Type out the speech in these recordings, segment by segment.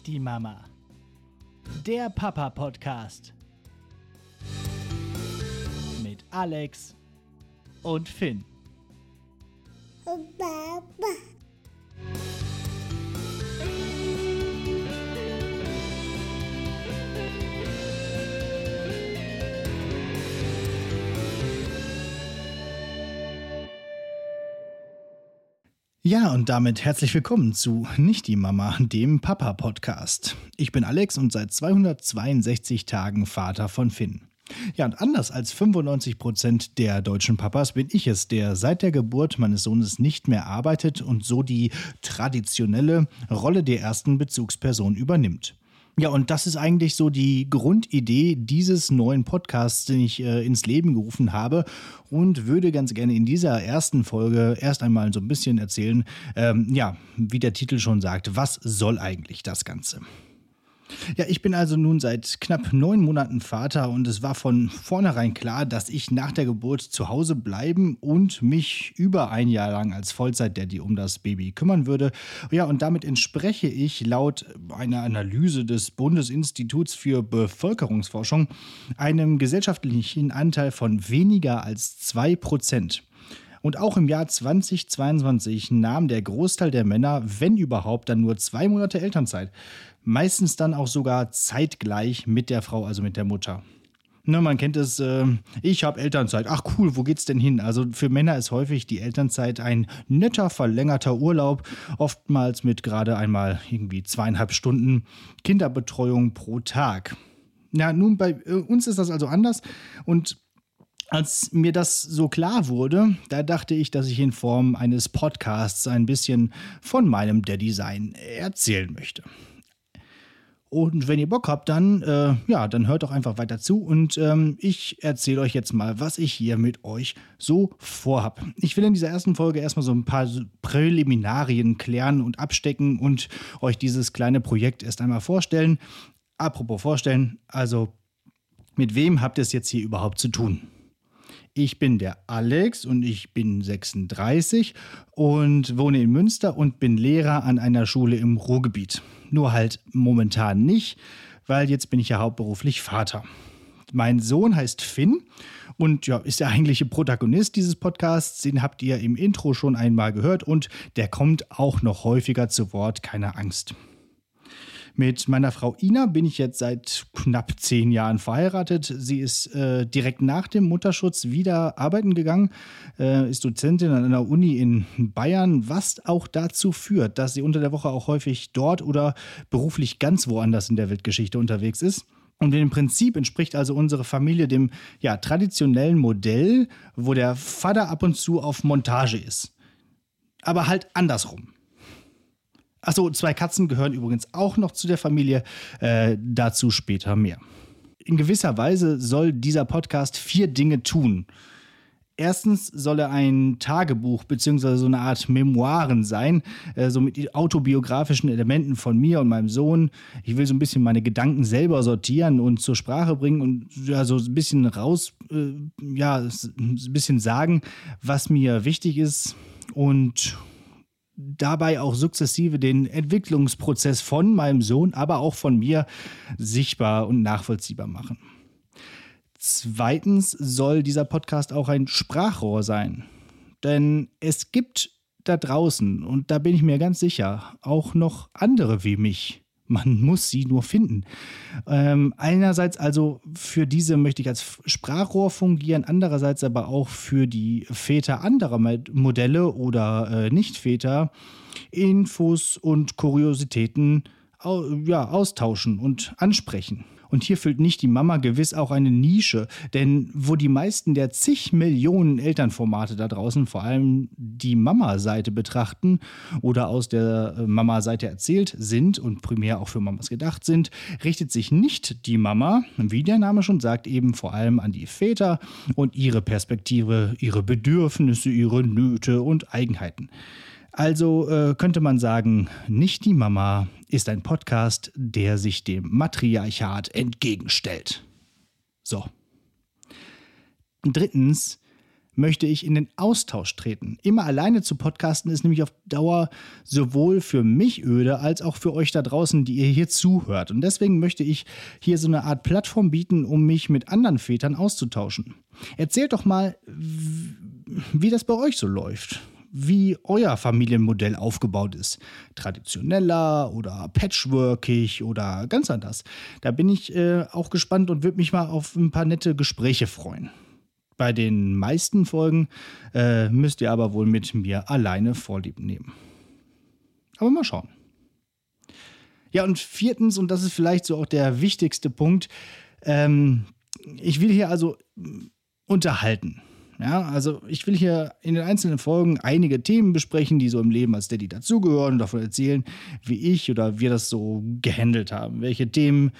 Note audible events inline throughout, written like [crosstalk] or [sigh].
Nicht die Mama. Der Papa-Podcast. Mit Alex und Finn. Baba. Ja, und damit herzlich willkommen zu Nicht die Mama, dem Papa-Podcast. Ich bin Alex und seit 262 Tagen Vater von Finn. Ja, und anders als 95 Prozent der deutschen Papas bin ich es, der seit der Geburt meines Sohnes nicht mehr arbeitet und so die traditionelle Rolle der ersten Bezugsperson übernimmt. Ja, und das ist eigentlich so die Grundidee dieses neuen Podcasts, den ich äh, ins Leben gerufen habe und würde ganz gerne in dieser ersten Folge erst einmal so ein bisschen erzählen, ähm, ja, wie der Titel schon sagt, was soll eigentlich das Ganze? Ja, ich bin also nun seit knapp neun Monaten Vater und es war von vornherein klar, dass ich nach der Geburt zu Hause bleiben und mich über ein Jahr lang als Vollzeit-Daddy um das Baby kümmern würde. Ja, und damit entspreche ich laut einer Analyse des Bundesinstituts für Bevölkerungsforschung einem gesellschaftlichen Anteil von weniger als zwei Prozent. Und auch im Jahr 2022 nahm der Großteil der Männer, wenn überhaupt, dann nur zwei Monate Elternzeit. Meistens dann auch sogar zeitgleich mit der Frau, also mit der Mutter. Ne, man kennt es, äh, ich habe Elternzeit. Ach cool, wo geht's denn hin? Also für Männer ist häufig die Elternzeit ein netter, verlängerter Urlaub, oftmals mit gerade einmal irgendwie zweieinhalb Stunden Kinderbetreuung pro Tag. Ja, nun bei äh, uns ist das also anders und als mir das so klar wurde, da dachte ich, dass ich in Form eines Podcasts ein bisschen von meinem Daddy-Sein erzählen möchte. Und wenn ihr Bock habt, dann, äh, ja, dann hört doch einfach weiter zu und ähm, ich erzähle euch jetzt mal, was ich hier mit euch so vorhab. Ich will in dieser ersten Folge erstmal so ein paar Präliminarien klären und abstecken und euch dieses kleine Projekt erst einmal vorstellen. Apropos vorstellen, also mit wem habt ihr es jetzt hier überhaupt zu tun? Ich bin der Alex und ich bin 36 und wohne in Münster und bin Lehrer an einer Schule im Ruhrgebiet. Nur halt momentan nicht, weil jetzt bin ich ja hauptberuflich Vater. Mein Sohn heißt Finn und ja, ist der eigentliche Protagonist dieses Podcasts. Den habt ihr im Intro schon einmal gehört und der kommt auch noch häufiger zu Wort, keine Angst. Mit meiner Frau Ina bin ich jetzt seit knapp zehn Jahren verheiratet. Sie ist äh, direkt nach dem Mutterschutz wieder arbeiten gegangen, äh, ist Dozentin an einer Uni in Bayern, was auch dazu führt, dass sie unter der Woche auch häufig dort oder beruflich ganz woanders in der Weltgeschichte unterwegs ist. Und im Prinzip entspricht also unsere Familie dem ja, traditionellen Modell, wo der Vater ab und zu auf Montage ist. Aber halt andersrum. Achso, zwei Katzen gehören übrigens auch noch zu der Familie. Äh, dazu später mehr. In gewisser Weise soll dieser Podcast vier Dinge tun. Erstens soll er ein Tagebuch bzw. so eine Art Memoiren sein, äh, so mit autobiografischen Elementen von mir und meinem Sohn. Ich will so ein bisschen meine Gedanken selber sortieren und zur Sprache bringen und ja, so ein bisschen raus, äh, ja, ein bisschen sagen, was mir wichtig ist und dabei auch sukzessive den Entwicklungsprozess von meinem Sohn, aber auch von mir sichtbar und nachvollziehbar machen. Zweitens soll dieser Podcast auch ein Sprachrohr sein. Denn es gibt da draußen, und da bin ich mir ganz sicher, auch noch andere wie mich, man muss sie nur finden. Ähm, einerseits also für diese möchte ich als Sprachrohr fungieren, andererseits aber auch für die Väter anderer Modelle oder äh, Nicht-Väter Infos und Kuriositäten ja, austauschen und ansprechen. Und hier füllt nicht die Mama gewiss auch eine Nische, denn wo die meisten der zig Millionen Elternformate da draußen vor allem die Mama-Seite betrachten oder aus der äh, Mama-Seite erzählt sind und primär auch für Mamas gedacht sind, richtet sich nicht die Mama, wie der Name schon sagt, eben vor allem an die Väter und ihre Perspektive, ihre Bedürfnisse, ihre Nöte und Eigenheiten. Also äh, könnte man sagen, nicht die Mama ist ein Podcast, der sich dem Matriarchat entgegenstellt. So. Drittens, möchte ich in den Austausch treten. Immer alleine zu podcasten ist nämlich auf Dauer sowohl für mich öde als auch für euch da draußen, die ihr hier zuhört. Und deswegen möchte ich hier so eine Art Plattform bieten, um mich mit anderen Vätern auszutauschen. Erzählt doch mal, wie das bei euch so läuft wie euer Familienmodell aufgebaut ist. Traditioneller oder patchworkig oder ganz anders. Da bin ich äh, auch gespannt und würde mich mal auf ein paar nette Gespräche freuen. Bei den meisten Folgen äh, müsst ihr aber wohl mit mir alleine Vorlieb nehmen. Aber mal schauen. Ja, und viertens, und das ist vielleicht so auch der wichtigste Punkt, ähm, ich will hier also unterhalten. Ja, also ich will hier in den einzelnen Folgen einige Themen besprechen, die so im Leben als Daddy dazugehören und davon erzählen, wie ich oder wir das so gehandelt haben, welche Themen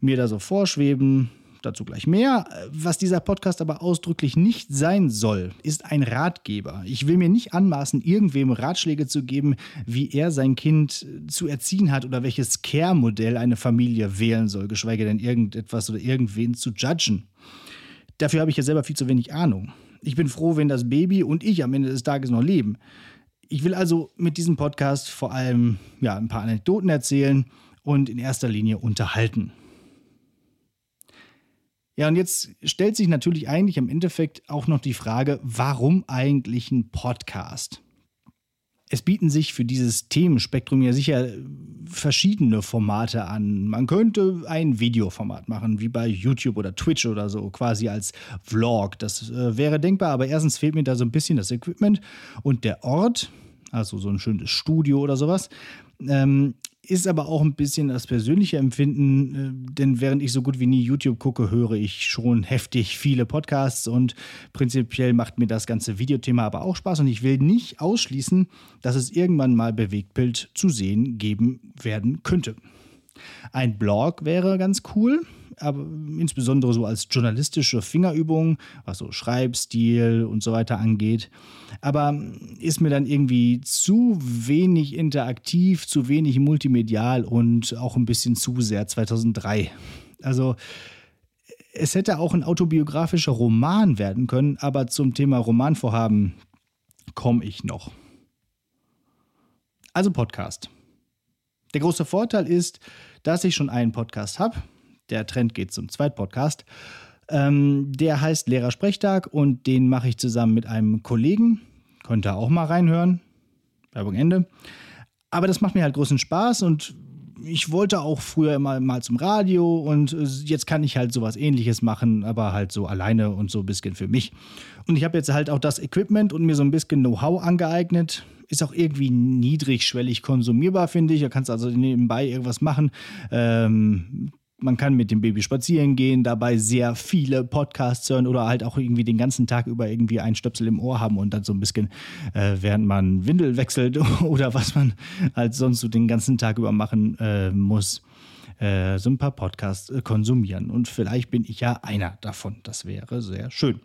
mir da so vorschweben. Dazu gleich mehr. Was dieser Podcast aber ausdrücklich nicht sein soll, ist ein Ratgeber. Ich will mir nicht anmaßen, irgendwem Ratschläge zu geben, wie er sein Kind zu erziehen hat oder welches Care-Modell eine Familie wählen soll, geschweige denn irgendetwas oder irgendwen zu judgen. Dafür habe ich ja selber viel zu wenig Ahnung. Ich bin froh, wenn das Baby und ich am Ende des Tages noch leben. Ich will also mit diesem Podcast vor allem ja, ein paar Anekdoten erzählen und in erster Linie unterhalten. Ja, und jetzt stellt sich natürlich eigentlich im Endeffekt auch noch die Frage, warum eigentlich ein Podcast? Es bieten sich für dieses Themenspektrum ja sicher verschiedene Formate an. Man könnte ein Videoformat machen, wie bei YouTube oder Twitch oder so, quasi als Vlog. Das äh, wäre denkbar, aber erstens fehlt mir da so ein bisschen das Equipment und der Ort, also so ein schönes Studio oder sowas. Ähm, ist aber auch ein bisschen das persönliche Empfinden, äh, denn während ich so gut wie nie YouTube gucke, höre ich schon heftig viele Podcasts und prinzipiell macht mir das ganze Videothema aber auch Spaß und ich will nicht ausschließen, dass es irgendwann mal Bewegtbild zu sehen geben werden könnte. Ein Blog wäre ganz cool, aber insbesondere so als journalistische Fingerübung, was so Schreibstil und so weiter angeht. Aber ist mir dann irgendwie zu wenig interaktiv, zu wenig multimedial und auch ein bisschen zu sehr 2003. Also es hätte auch ein autobiografischer Roman werden können, aber zum Thema Romanvorhaben komme ich noch. Also Podcast. Der große Vorteil ist, dass ich schon einen Podcast habe. Der Trend geht zum Zweitpodcast. Ähm, der heißt Lehrersprechtag und den mache ich zusammen mit einem Kollegen. Könnt ihr auch mal reinhören. Werbung Ende. Aber das macht mir halt großen Spaß und ich wollte auch früher immer mal zum Radio und jetzt kann ich halt sowas ähnliches machen, aber halt so alleine und so ein bisschen für mich. Und ich habe jetzt halt auch das Equipment und mir so ein bisschen Know-how angeeignet ist auch irgendwie niedrigschwellig konsumierbar, finde ich. Da kannst also nebenbei irgendwas machen. Ähm, man kann mit dem Baby spazieren gehen, dabei sehr viele Podcasts hören oder halt auch irgendwie den ganzen Tag über irgendwie einen Stöpsel im Ohr haben und dann so ein bisschen, äh, während man Windel wechselt [laughs] oder was man halt sonst so den ganzen Tag über machen äh, muss, äh, so ein paar Podcasts äh, konsumieren. Und vielleicht bin ich ja einer davon. Das wäre sehr schön.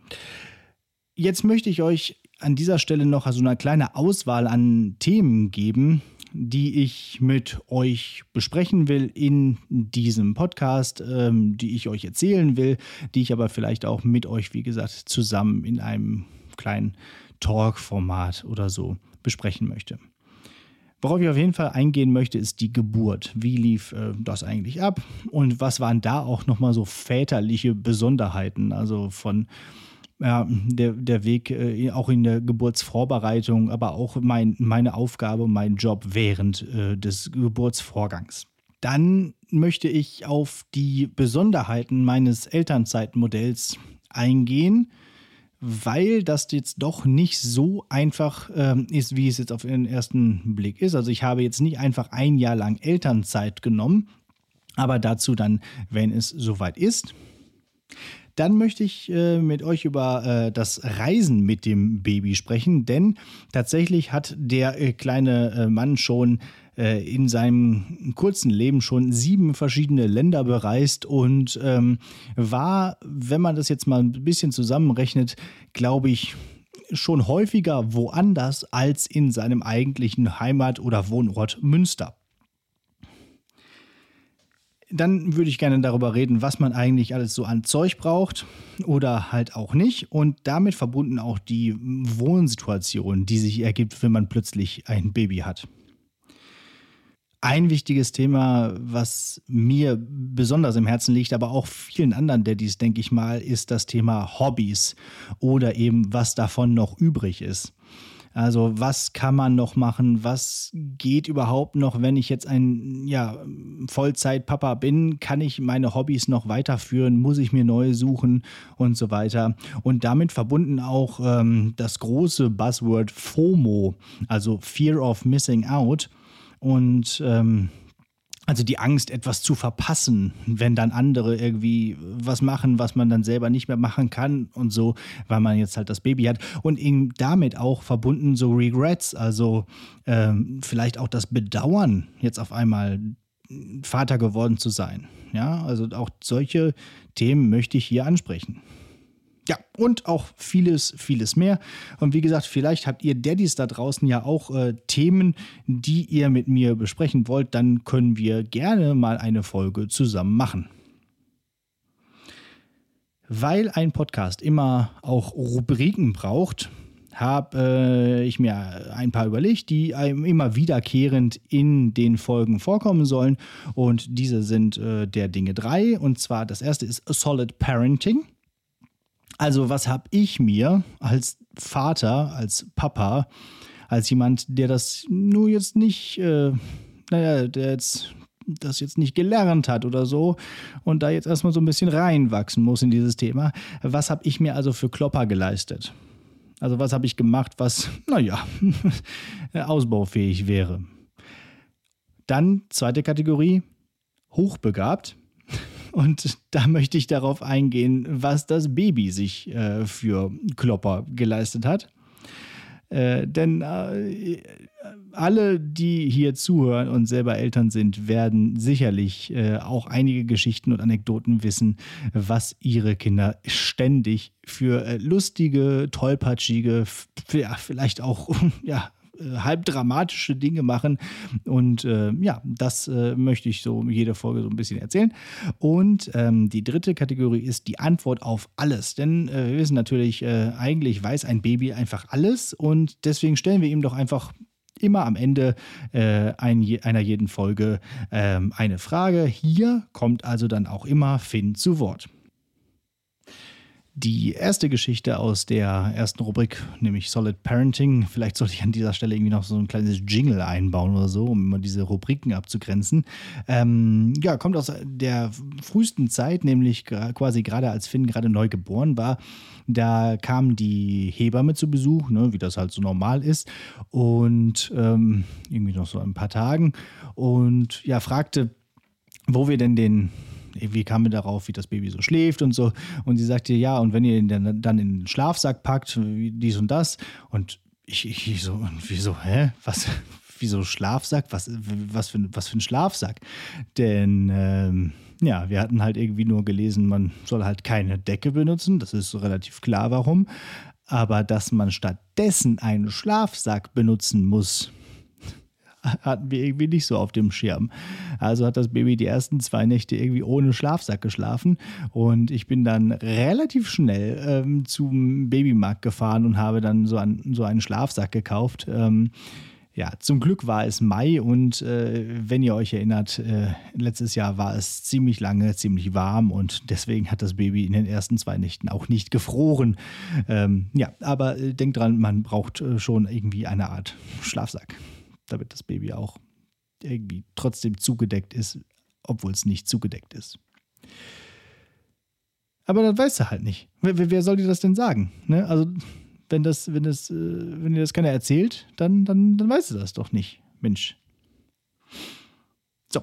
Jetzt möchte ich euch an dieser Stelle noch so eine kleine Auswahl an Themen geben, die ich mit euch besprechen will in diesem Podcast, ähm, die ich euch erzählen will, die ich aber vielleicht auch mit euch, wie gesagt, zusammen in einem kleinen Talk-Format oder so besprechen möchte. Worauf ich auf jeden Fall eingehen möchte, ist die Geburt. Wie lief äh, das eigentlich ab? Und was waren da auch nochmal so väterliche Besonderheiten? Also von ja, der, der Weg äh, auch in der Geburtsvorbereitung, aber auch mein, meine Aufgabe, mein Job während äh, des Geburtsvorgangs. Dann möchte ich auf die Besonderheiten meines Elternzeitmodells eingehen, weil das jetzt doch nicht so einfach ähm, ist, wie es jetzt auf den ersten Blick ist. Also ich habe jetzt nicht einfach ein Jahr lang Elternzeit genommen, aber dazu dann, wenn es soweit ist. Dann möchte ich äh, mit euch über äh, das Reisen mit dem Baby sprechen, denn tatsächlich hat der äh, kleine äh, Mann schon äh, in seinem kurzen Leben schon sieben verschiedene Länder bereist und ähm, war, wenn man das jetzt mal ein bisschen zusammenrechnet, glaube ich, schon häufiger woanders als in seinem eigentlichen Heimat- oder Wohnort Münster. Dann würde ich gerne darüber reden, was man eigentlich alles so an Zeug braucht oder halt auch nicht. Und damit verbunden auch die Wohnsituation, die sich ergibt, wenn man plötzlich ein Baby hat. Ein wichtiges Thema, was mir besonders im Herzen liegt, aber auch vielen anderen Daddys, denke ich mal, ist das Thema Hobbys oder eben was davon noch übrig ist. Also was kann man noch machen? Was geht überhaupt noch, wenn ich jetzt ein ja, Vollzeitpapa bin? Kann ich meine Hobbys noch weiterführen? Muss ich mir neue suchen und so weiter? Und damit verbunden auch ähm, das große Buzzword FOMO, also Fear of Missing Out. Und ähm, also die Angst, etwas zu verpassen, wenn dann andere irgendwie was machen, was man dann selber nicht mehr machen kann und so, weil man jetzt halt das Baby hat. Und eben damit auch verbunden so Regrets, also ähm, vielleicht auch das Bedauern, jetzt auf einmal Vater geworden zu sein. Ja, also auch solche Themen möchte ich hier ansprechen. Ja, und auch vieles, vieles mehr. Und wie gesagt, vielleicht habt ihr Daddys da draußen ja auch äh, Themen, die ihr mit mir besprechen wollt. Dann können wir gerne mal eine Folge zusammen machen. Weil ein Podcast immer auch Rubriken braucht, habe äh, ich mir ein paar überlegt, die immer wiederkehrend in den Folgen vorkommen sollen. Und diese sind äh, der Dinge drei. Und zwar das erste ist Solid Parenting. Also was habe ich mir als Vater, als Papa, als jemand, der das nur jetzt nicht, äh, naja, der jetzt das jetzt nicht gelernt hat oder so und da jetzt erstmal so ein bisschen reinwachsen muss in dieses Thema. Was habe ich mir also für Klopper geleistet? Also was habe ich gemacht, was, naja, [laughs] ausbaufähig wäre? Dann zweite Kategorie, hochbegabt. Und da möchte ich darauf eingehen, was das Baby sich äh, für Klopper geleistet hat. Äh, denn äh, alle, die hier zuhören und selber Eltern sind, werden sicherlich äh, auch einige Geschichten und Anekdoten wissen, was ihre Kinder ständig für äh, lustige, tollpatschige, ja, vielleicht auch [laughs] ja, halb dramatische Dinge machen. Und äh, ja, das äh, möchte ich so jede Folge so ein bisschen erzählen. Und ähm, die dritte Kategorie ist die Antwort auf alles. Denn äh, wir wissen natürlich, äh, eigentlich weiß ein Baby einfach alles und deswegen stellen wir ihm doch einfach immer am Ende äh, ein, einer jeden Folge ähm, eine Frage. Hier kommt also dann auch immer Finn zu Wort. Die erste Geschichte aus der ersten Rubrik, nämlich Solid Parenting, vielleicht sollte ich an dieser Stelle irgendwie noch so ein kleines Jingle einbauen oder so, um immer diese Rubriken abzugrenzen. Ähm, ja, kommt aus der frühesten Zeit, nämlich quasi gerade als Finn gerade neu geboren war. Da kam die Hebamme zu Besuch, ne, wie das halt so normal ist, und ähm, irgendwie noch so ein paar Tagen und ja, fragte, wo wir denn den wie kam mir darauf, wie das Baby so schläft und so. Und sie sagte, ja, und wenn ihr ihn dann, in den Schlafsack packt, dies und das. Und ich, ich so, und wieso, hä? Was? [laughs] Wieso Schlafsack? Was, was, für, was für ein Schlafsack? Denn ähm, ja, wir hatten halt irgendwie nur gelesen, man soll halt keine Decke benutzen. Das ist relativ klar, warum. Aber dass man stattdessen einen Schlafsack benutzen muss, [laughs] hatten wir irgendwie nicht so auf dem Schirm. Also hat das Baby die ersten zwei Nächte irgendwie ohne Schlafsack geschlafen und ich bin dann relativ schnell ähm, zum Babymarkt gefahren und habe dann so, ein, so einen Schlafsack gekauft. Ähm, ja, zum Glück war es Mai und äh, wenn ihr euch erinnert, äh, letztes Jahr war es ziemlich lange, ziemlich warm und deswegen hat das Baby in den ersten zwei Nächten auch nicht gefroren. Ähm, ja, aber äh, denkt dran, man braucht äh, schon irgendwie eine Art Schlafsack damit das Baby auch irgendwie trotzdem zugedeckt ist, obwohl es nicht zugedeckt ist. Aber das weißt du halt nicht. Wer, wer soll dir das denn sagen? Ne? Also, wenn das, wenn das, äh, wenn dir das keiner erzählt, dann, dann, dann weißt du das doch nicht, Mensch. So,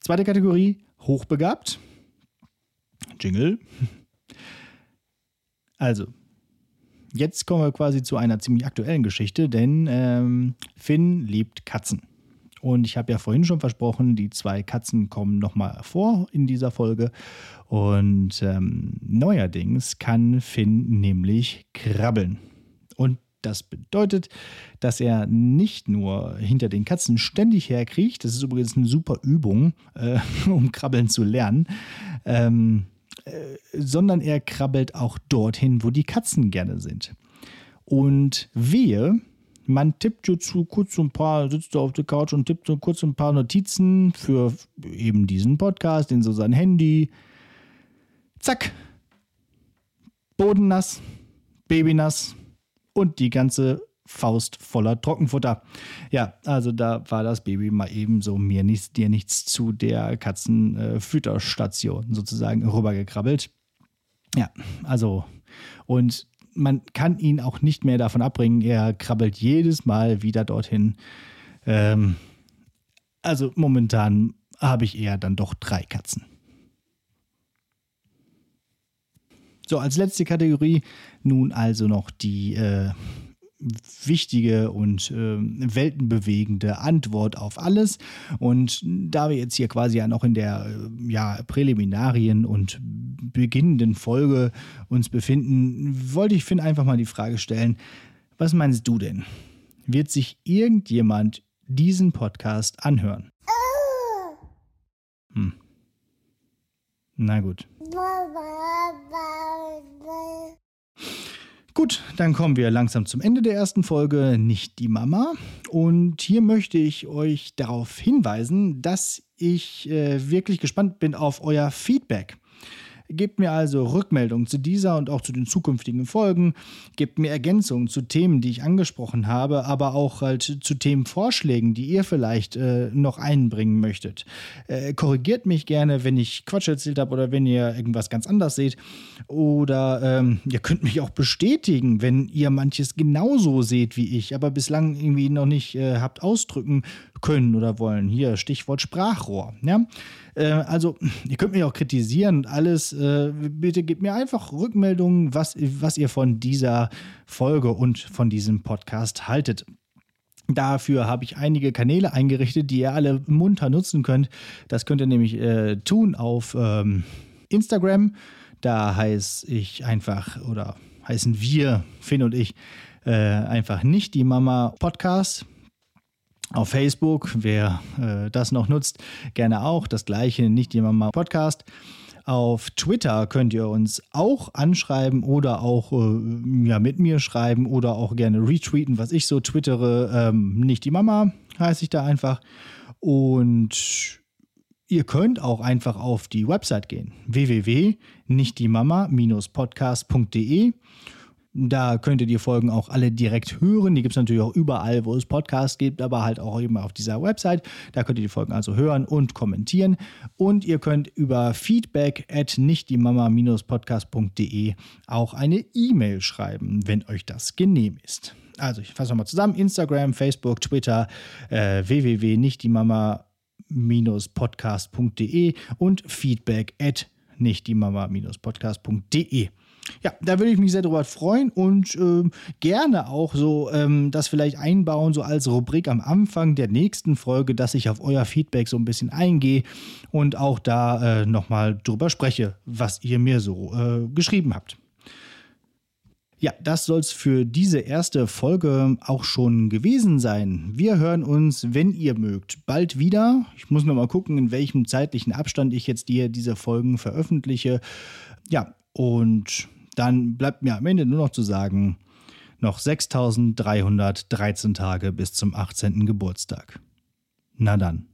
zweite Kategorie, hochbegabt. Jingle. Also, jetzt kommen wir quasi zu einer ziemlich aktuellen Geschichte, denn ähm, Finn liebt Katzen. Und ich habe ja vorhin schon versprochen, die zwei Katzen kommen nochmal vor in dieser Folge. Und ähm, neuerdings kann Finn nämlich krabbeln. Und Das bedeutet, dass er nicht nur hinter den Katzen ständig herkriecht, das ist übrigens eine super Übung, äh, [laughs] um krabbeln zu lernen, ähm, äh, sondern er krabbelt auch dorthin, wo die Katzen gerne sind. Und wehe, man tippt so kurz ein paar, sitzt auf der Couch und tippt so kurz ein paar Notizen für eben diesen Podcast in so sein Handy. Zack. Boden nass, Baby nass und die ganze Faust voller Trockenfutter. Ja, also da war das Baby mal eben so mir nichts, dir nichts zu der Katzenfütterstation sozusagen rübergekrabbelt. Ja, also und man kann ihn auch nicht mehr davon abbringen. Er krabbelt jedes Mal wieder dorthin. Ähm, also momentan habe ich eher dann doch drei Katzen. So, als letzte Kategorie nun also noch die äh, wichtige und äh, weltenbewegende Antwort auf alles. Und da wir jetzt hier quasi ja noch in der äh, ja, Präliminarien und beginnenden Folge uns befinden, wollte ich Finn einfach mal die Frage stellen, was meinst du denn? Wird sich irgendjemand diesen Podcast anhören? Hm. Na gut. Gut, dann kommen wir langsam zum Ende der ersten Folge, nicht die Mama. Und hier möchte ich euch darauf hinweisen, dass ich äh, wirklich gespannt bin auf euer Feedback. Gebt mir also Rückmeldungen zu dieser und auch zu den zukünftigen Folgen. Gebt mir Ergänzungen zu Themen, die ich angesprochen habe, aber auch halt zu Themenvorschlägen, die ihr vielleicht äh, noch einbringen möchtet. Äh, korrigiert mich gerne, wenn ich Quatsch erzählt habe oder wenn ihr irgendwas ganz anders seht. Oder ähm, ihr könnt mich auch bestätigen, wenn ihr manches genauso seht wie ich, aber bislang irgendwie noch nicht äh, habt ausdrücken können oder wollen. Hier Stichwort Sprachrohr. Ja? Äh, also, ihr könnt mich auch kritisieren und alles. Äh, bitte gebt mir einfach Rückmeldungen, was, was ihr von dieser Folge und von diesem Podcast haltet. Dafür habe ich einige Kanäle eingerichtet, die ihr alle munter nutzen könnt. Das könnt ihr nämlich äh, tun auf ähm, Instagram. Da heiße ich einfach oder heißen wir, Finn und ich, äh, einfach nicht die Mama Podcast auf Facebook, wer äh, das noch nutzt, gerne auch. Das gleiche, nicht die Mama Podcast. Auf Twitter könnt ihr uns auch anschreiben oder auch äh, ja, mit mir schreiben oder auch gerne retweeten, was ich so twittere. Ähm, nicht die Mama heiße ich da einfach. Und ihr könnt auch einfach auf die Website gehen: www.nichtdiemama-podcast.de. Da könnt ihr die Folgen auch alle direkt hören. Die gibt es natürlich auch überall, wo es Podcasts gibt, aber halt auch eben auf dieser Website. Da könnt ihr die Folgen also hören und kommentieren. Und ihr könnt über feedback at nichtdiemama-podcast.de auch eine E-Mail schreiben, wenn euch das genehm ist. Also ich fasse nochmal zusammen. Instagram, Facebook, Twitter, äh, www.nichtdiemama-podcast.de und feedback at nichtdiemama-podcast.de. Ja, da würde ich mich sehr darüber freuen und äh, gerne auch so ähm, das vielleicht einbauen, so als Rubrik am Anfang der nächsten Folge, dass ich auf euer Feedback so ein bisschen eingehe und auch da äh, nochmal drüber spreche, was ihr mir so äh, geschrieben habt. Ja, das soll es für diese erste Folge auch schon gewesen sein. Wir hören uns, wenn ihr mögt, bald wieder. Ich muss noch mal gucken, in welchem zeitlichen Abstand ich jetzt dir diese Folgen veröffentliche. Ja, und dann bleibt mir am Ende nur noch zu sagen, noch 6313 Tage bis zum 18. Geburtstag. Na dann.